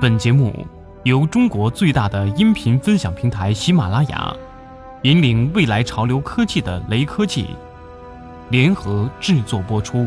本节目由中国最大的音频分享平台喜马拉雅，引领未来潮流科技的雷科技联合制作播出。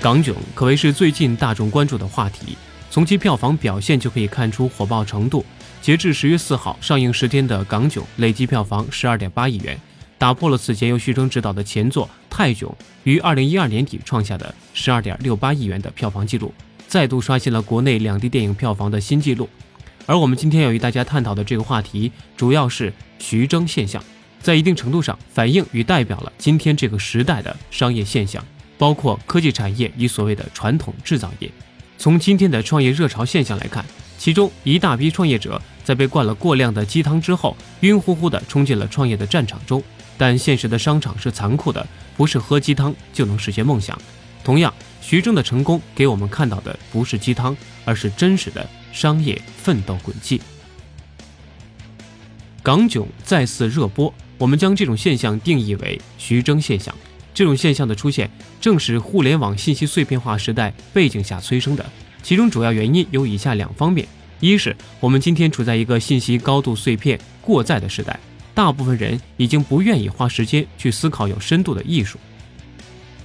港囧可谓是最近大众关注的话题，从其票房表现就可以看出火爆程度。截至十月四号上映十天的港囧累计票房十二点八亿元。打破了此前由徐峥执导的前作《泰囧》于二零一二年底创下的十二点六八亿元的票房纪录，再度刷新了国内两地电影票房的新纪录。而我们今天要与大家探讨的这个话题，主要是徐峥现象，在一定程度上反映与代表了今天这个时代的商业现象，包括科技产业与所谓的传统制造业。从今天的创业热潮现象来看，其中一大批创业者在被灌了过量的鸡汤之后，晕乎乎地冲进了创业的战场中。但现实的商场是残酷的，不是喝鸡汤就能实现梦想。同样，徐峥的成功给我们看到的不是鸡汤，而是真实的商业奋斗轨迹。港囧再次热播，我们将这种现象定义为徐峥现象。这种现象的出现，正是互联网信息碎片化时代背景下催生的。其中主要原因有以下两方面：一是我们今天处在一个信息高度碎片、过载的时代。大部分人已经不愿意花时间去思考有深度的艺术。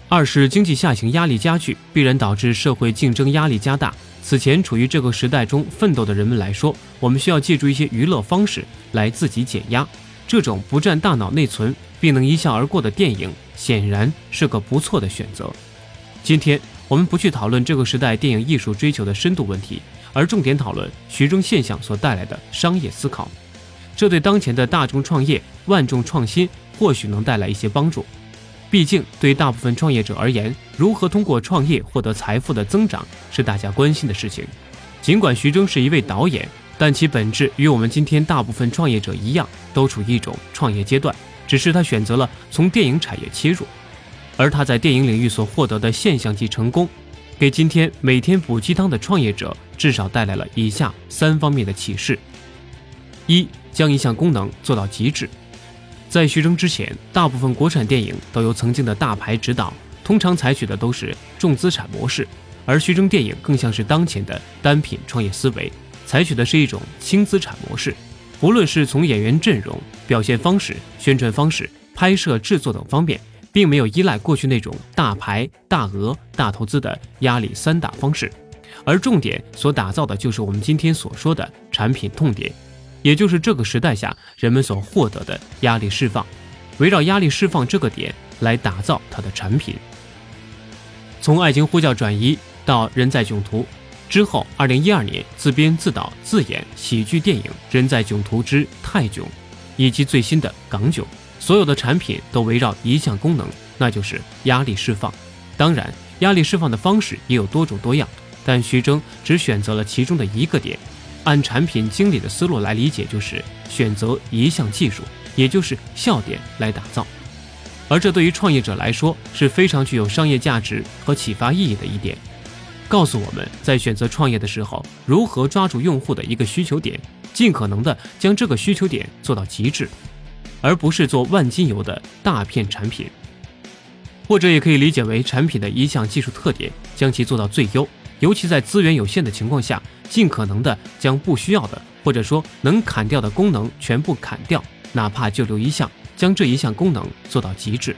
二是经济下行压力加剧，必然导致社会竞争压力加大。此前处于这个时代中奋斗的人们来说，我们需要借助一些娱乐方式来自己减压。这种不占大脑内存并能一笑而过的电影，显然是个不错的选择。今天我们不去讨论这个时代电影艺术追求的深度问题，而重点讨论徐峥现象所带来的商业思考。这对当前的大众创业、万众创新或许能带来一些帮助。毕竟，对大部分创业者而言，如何通过创业获得财富的增长是大家关心的事情。尽管徐峥是一位导演，但其本质与我们今天大部分创业者一样，都处于一种创业阶段，只是他选择了从电影产业切入。而他在电影领域所获得的现象级成功，给今天每天补鸡汤的创业者至少带来了以下三方面的启示：一。将一项功能做到极致。在徐峥之前，大部分国产电影都由曾经的大牌指导，通常采取的都是重资产模式，而徐峥电影更像是当前的单品创业思维，采取的是一种轻资产模式。不论是从演员阵容、表现方式、宣传方式、拍摄制作等方面，并没有依赖过去那种大牌、大额、大投资的压力三大方式，而重点所打造的就是我们今天所说的产品痛点。也就是这个时代下人们所获得的压力释放，围绕压力释放这个点来打造它的产品。从《爱情呼叫》转移到《人在囧途》之后，二零一二年自编自导自演喜剧电影《人在囧途之泰囧》，以及最新的港囧，所有的产品都围绕一项功能，那就是压力释放。当然，压力释放的方式也有多种多样，但徐峥只选择了其中的一个点。按产品经理的思路来理解，就是选择一项技术，也就是笑点来打造。而这对于创业者来说是非常具有商业价值和启发意义的一点，告诉我们在选择创业的时候，如何抓住用户的一个需求点，尽可能的将这个需求点做到极致，而不是做万金油的大片产品。或者也可以理解为产品的一项技术特点，将其做到最优。尤其在资源有限的情况下，尽可能的将不需要的或者说能砍掉的功能全部砍掉，哪怕就留一项，将这一项功能做到极致。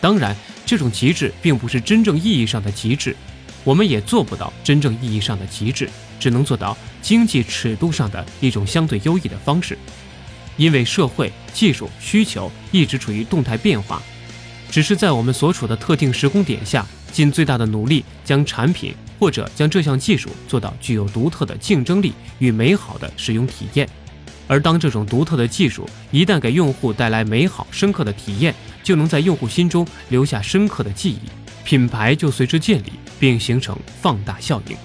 当然，这种极致并不是真正意义上的极致，我们也做不到真正意义上的极致，只能做到经济尺度上的一种相对优异的方式。因为社会技术需求一直处于动态变化，只是在我们所处的特定时空点下，尽最大的努力将产品。或者将这项技术做到具有独特的竞争力与美好的使用体验，而当这种独特的技术一旦给用户带来美好深刻的体验，就能在用户心中留下深刻的记忆，品牌就随之建立并形成放大效应。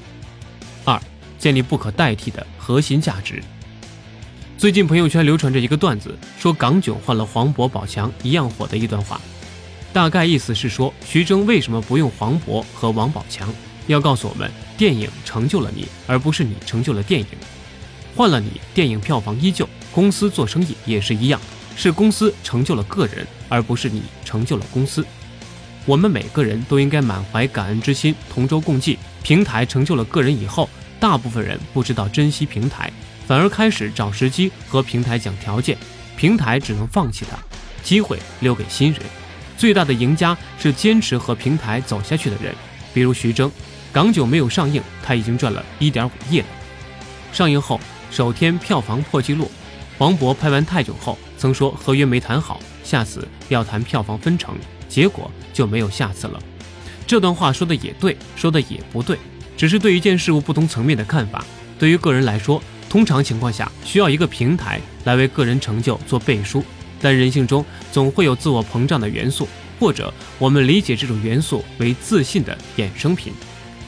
二、建立不可代替的核心价值。最近朋友圈流传着一个段子，说港囧换了黄渤、宝强一样火的一段话，大概意思是说徐峥为什么不用黄渤和王宝强？要告诉我们，电影成就了你，而不是你成就了电影。换了你，电影票房依旧。公司做生意也是一样，是公司成就了个人，而不是你成就了公司。我们每个人都应该满怀感恩之心，同舟共济。平台成就了个人以后，大部分人不知道珍惜平台，反而开始找时机和平台讲条件，平台只能放弃它，机会留给新人。最大的赢家是坚持和平台走下去的人，比如徐峥，港囧没有上映，他已经赚了一点五亿了。上映后首天票房破纪录。黄渤拍完泰囧后曾说合约没谈好，下次要谈票房分成，结果就没有下次了。这段话说的也对，说的也不对，只是对一件事物不同层面的看法。对于个人来说，通常情况下需要一个平台来为个人成就做背书。但人性中总会有自我膨胀的元素，或者我们理解这种元素为自信的衍生品。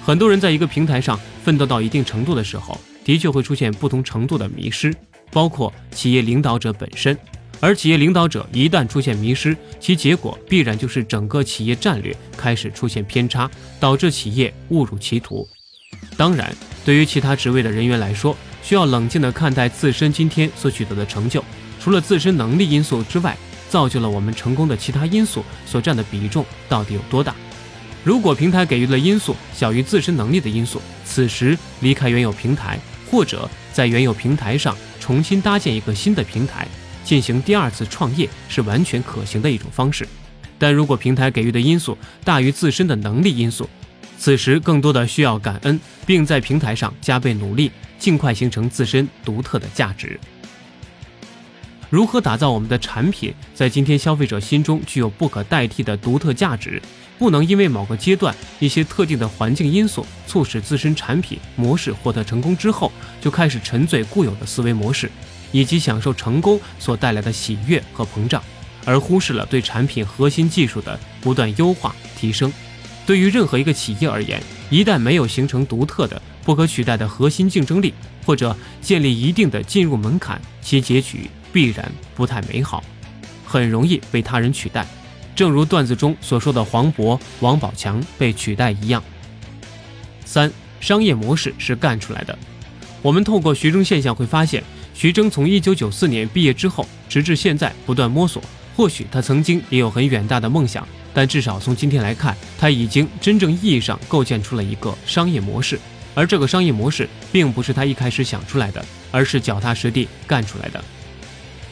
很多人在一个平台上奋斗到一定程度的时候，的确会出现不同程度的迷失，包括企业领导者本身。而企业领导者一旦出现迷失，其结果必然就是整个企业战略开始出现偏差，导致企业误入歧途。当然，对于其他职位的人员来说，需要冷静地看待自身今天所取得的成就。除了自身能力因素之外，造就了我们成功的其他因素所占的比重到底有多大？如果平台给予的因素小于自身能力的因素，此时离开原有平台，或者在原有平台上重新搭建一个新的平台，进行第二次创业是完全可行的一种方式。但如果平台给予的因素大于自身的能力因素，此时更多的需要感恩，并在平台上加倍努力，尽快形成自身独特的价值。如何打造我们的产品，在今天消费者心中具有不可代替的独特价值？不能因为某个阶段一些特定的环境因素促使自身产品模式获得成功之后，就开始沉醉固有的思维模式，以及享受成功所带来的喜悦和膨胀，而忽视了对产品核心技术的不断优化提升。对于任何一个企业而言，一旦没有形成独特的、不可取代的核心竞争力，或者建立一定的进入门槛，其结局。必然不太美好，很容易被他人取代，正如段子中所说的黄渤、王宝强被取代一样。三、商业模式是干出来的。我们透过徐峥现象会发现，徐峥从一九九四年毕业之后，直至现在不断摸索。或许他曾经也有很远大的梦想，但至少从今天来看，他已经真正意义上构建出了一个商业模式。而这个商业模式并不是他一开始想出来的，而是脚踏实地干出来的。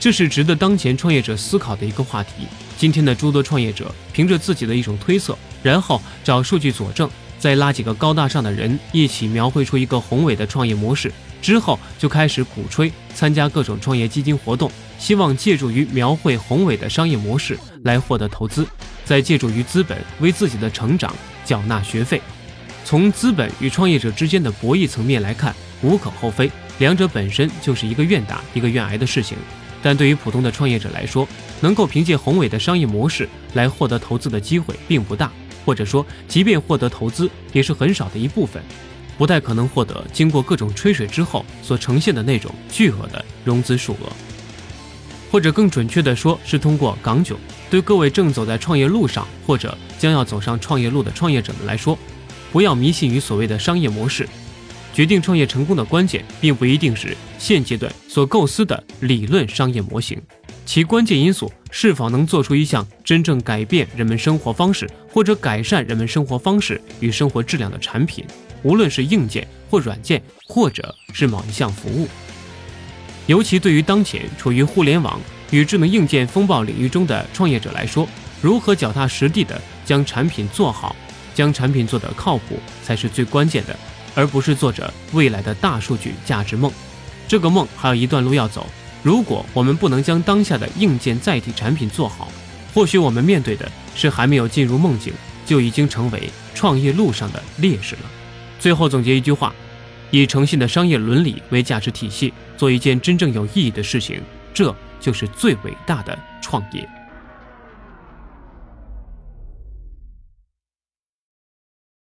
这是值得当前创业者思考的一个话题。今天的诸多创业者凭着自己的一种推测，然后找数据佐证，再拉几个高大上的人一起描绘出一个宏伟的创业模式，之后就开始鼓吹参加各种创业基金活动，希望借助于描绘宏伟的商业模式来获得投资，再借助于资本为自己的成长缴纳学费。从资本与创业者之间的博弈层面来看，无可厚非，两者本身就是一个愿打一个愿挨的事情。但对于普通的创业者来说，能够凭借宏伟的商业模式来获得投资的机会并不大，或者说，即便获得投资，也是很少的一部分，不太可能获得经过各种吹水之后所呈现的那种巨额的融资数额。或者更准确的说，是通过港囧对各位正走在创业路上或者将要走上创业路的创业者们来说，不要迷信于所谓的商业模式。决定创业成功的关键，并不一定是现阶段所构思的理论商业模型，其关键因素是否能做出一项真正改变人们生活方式或者改善人们生活方式与生活质量的产品，无论是硬件或软件，或者是某一项服务。尤其对于当前处于互联网与智能硬件风暴领域中的创业者来说，如何脚踏实地的将产品做好，将产品做得靠谱，才是最关键的。而不是做着未来的大数据价值梦，这个梦还有一段路要走。如果我们不能将当下的硬件载体产品做好，或许我们面对的是还没有进入梦境就已经成为创业路上的劣势了。最后总结一句话：以诚信的商业伦理为价值体系，做一件真正有意义的事情，这就是最伟大的创业。